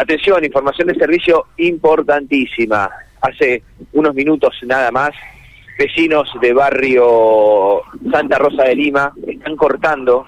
Atención, información de servicio importantísima. Hace unos minutos nada más, vecinos de barrio Santa Rosa de Lima están cortando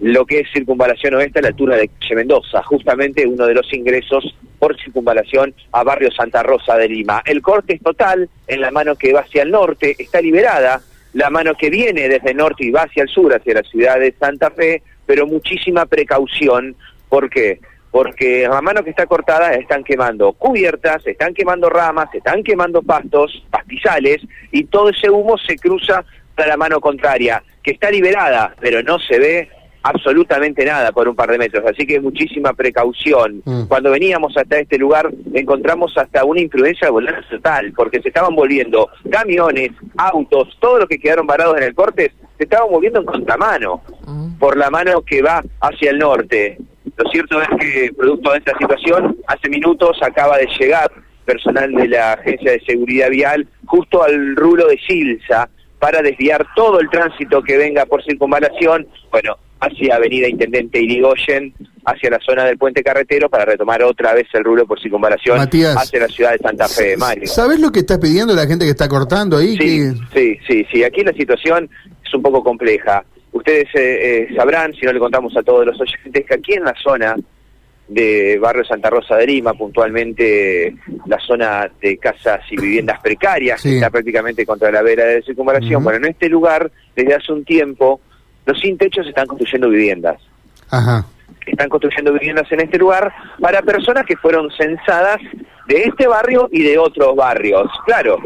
lo que es circunvalación oeste a la altura de Calle Mendoza, justamente uno de los ingresos por circunvalación a barrio Santa Rosa de Lima. El corte es total en la mano que va hacia el norte, está liberada la mano que viene desde el norte y va hacia el sur, hacia la ciudad de Santa Fe, pero muchísima precaución. ¿Por qué? Porque la mano que está cortada están quemando cubiertas, están quemando ramas, están quemando pastos, pastizales, y todo ese humo se cruza para la mano contraria, que está liberada, pero no se ve absolutamente nada por un par de metros, así que muchísima precaución. Mm. Cuando veníamos hasta este lugar encontramos hasta una influencia de total, porque se estaban volviendo camiones, autos, todo lo que quedaron varados en el corte, se estaban moviendo en contramano, mm. por la mano que va hacia el norte. Lo cierto es que, producto de esta situación, hace minutos acaba de llegar personal de la Agencia de Seguridad Vial justo al rulo de Silsa para desviar todo el tránsito que venga por circunvalación, bueno, hacia Avenida Intendente Irigoyen, hacia la zona del puente carretero para retomar otra vez el rulo por circunvalación hacia la ciudad de Santa Fe. Mario. ¿Sabes lo que está pidiendo la gente que está cortando ahí? Sí, sí, sí, sí. Aquí la situación es un poco compleja. Ustedes eh, eh, sabrán, si no le contamos a todos los oyentes, que aquí en la zona de Barrio Santa Rosa de Lima, puntualmente la zona de casas y viviendas precarias, que está prácticamente contra la vera de circunvalación. Bueno, en este lugar, desde hace un tiempo, los sin techos están construyendo viviendas. Ajá. Están construyendo viviendas en este lugar para personas que fueron censadas de este barrio y de otros barrios. Claro,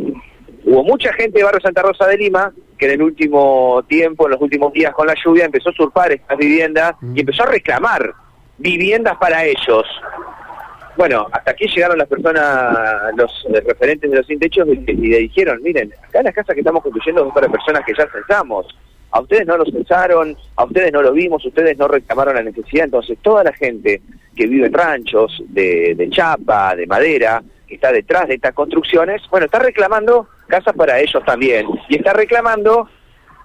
hubo mucha gente de Barrio Santa Rosa de Lima que en el último tiempo, en los últimos días con la lluvia, empezó a usurpar estas viviendas y empezó a reclamar viviendas para ellos. Bueno, hasta aquí llegaron las personas, los referentes de los sin techos y, le dijeron, miren, acá las casas que estamos construyendo son para personas que ya censamos. A ustedes no los censaron, a ustedes no lo vimos, ustedes no reclamaron la necesidad. Entonces, toda la gente que vive en ranchos de, de chapa, de madera, que está detrás de estas construcciones, bueno, está reclamando casas para ellos también. Y está reclamando,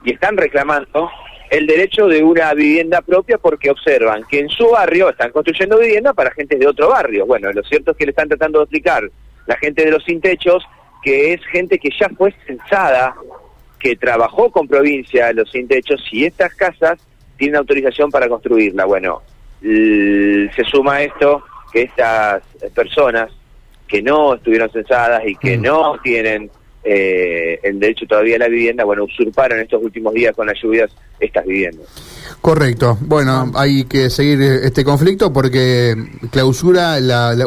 y están reclamando el derecho de una vivienda propia porque observan que en su barrio están construyendo vivienda para gente de otro barrio. Bueno, lo cierto es que le están tratando de explicar la gente de los sin techos que es gente que ya fue censada, que trabajó con provincia los sin techos y estas casas tienen autorización para construirla. Bueno, se suma a esto que estas personas que no estuvieron censadas y que mm. no tienen eh, el derecho todavía a la vivienda, bueno, usurparon estos últimos días con las lluvias estas viviendas. Correcto. Bueno, hay que seguir este conflicto porque clausura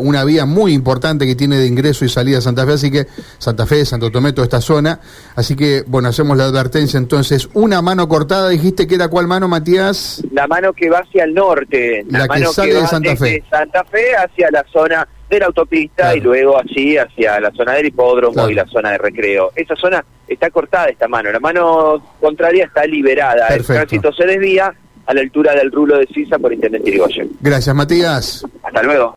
una vía muy importante que tiene de ingreso y salida a Santa Fe, así que Santa Fe, Santo Tomé, toda esta zona. Así que, bueno, hacemos la advertencia entonces. Una mano cortada, dijiste que era cuál mano, Matías? La mano que va hacia el norte. La, mano que sale de Santa Fe. Santa Fe hacia la zona de la autopista y luego allí hacia la zona del hipódromo y la zona de recreo. Esa zona está cortada esta mano, la mano contraria está liberada, el tránsito se desvía a la altura del rulo de Sisa por Intendente Irigoyen. Gracias, Matías. Hasta luego.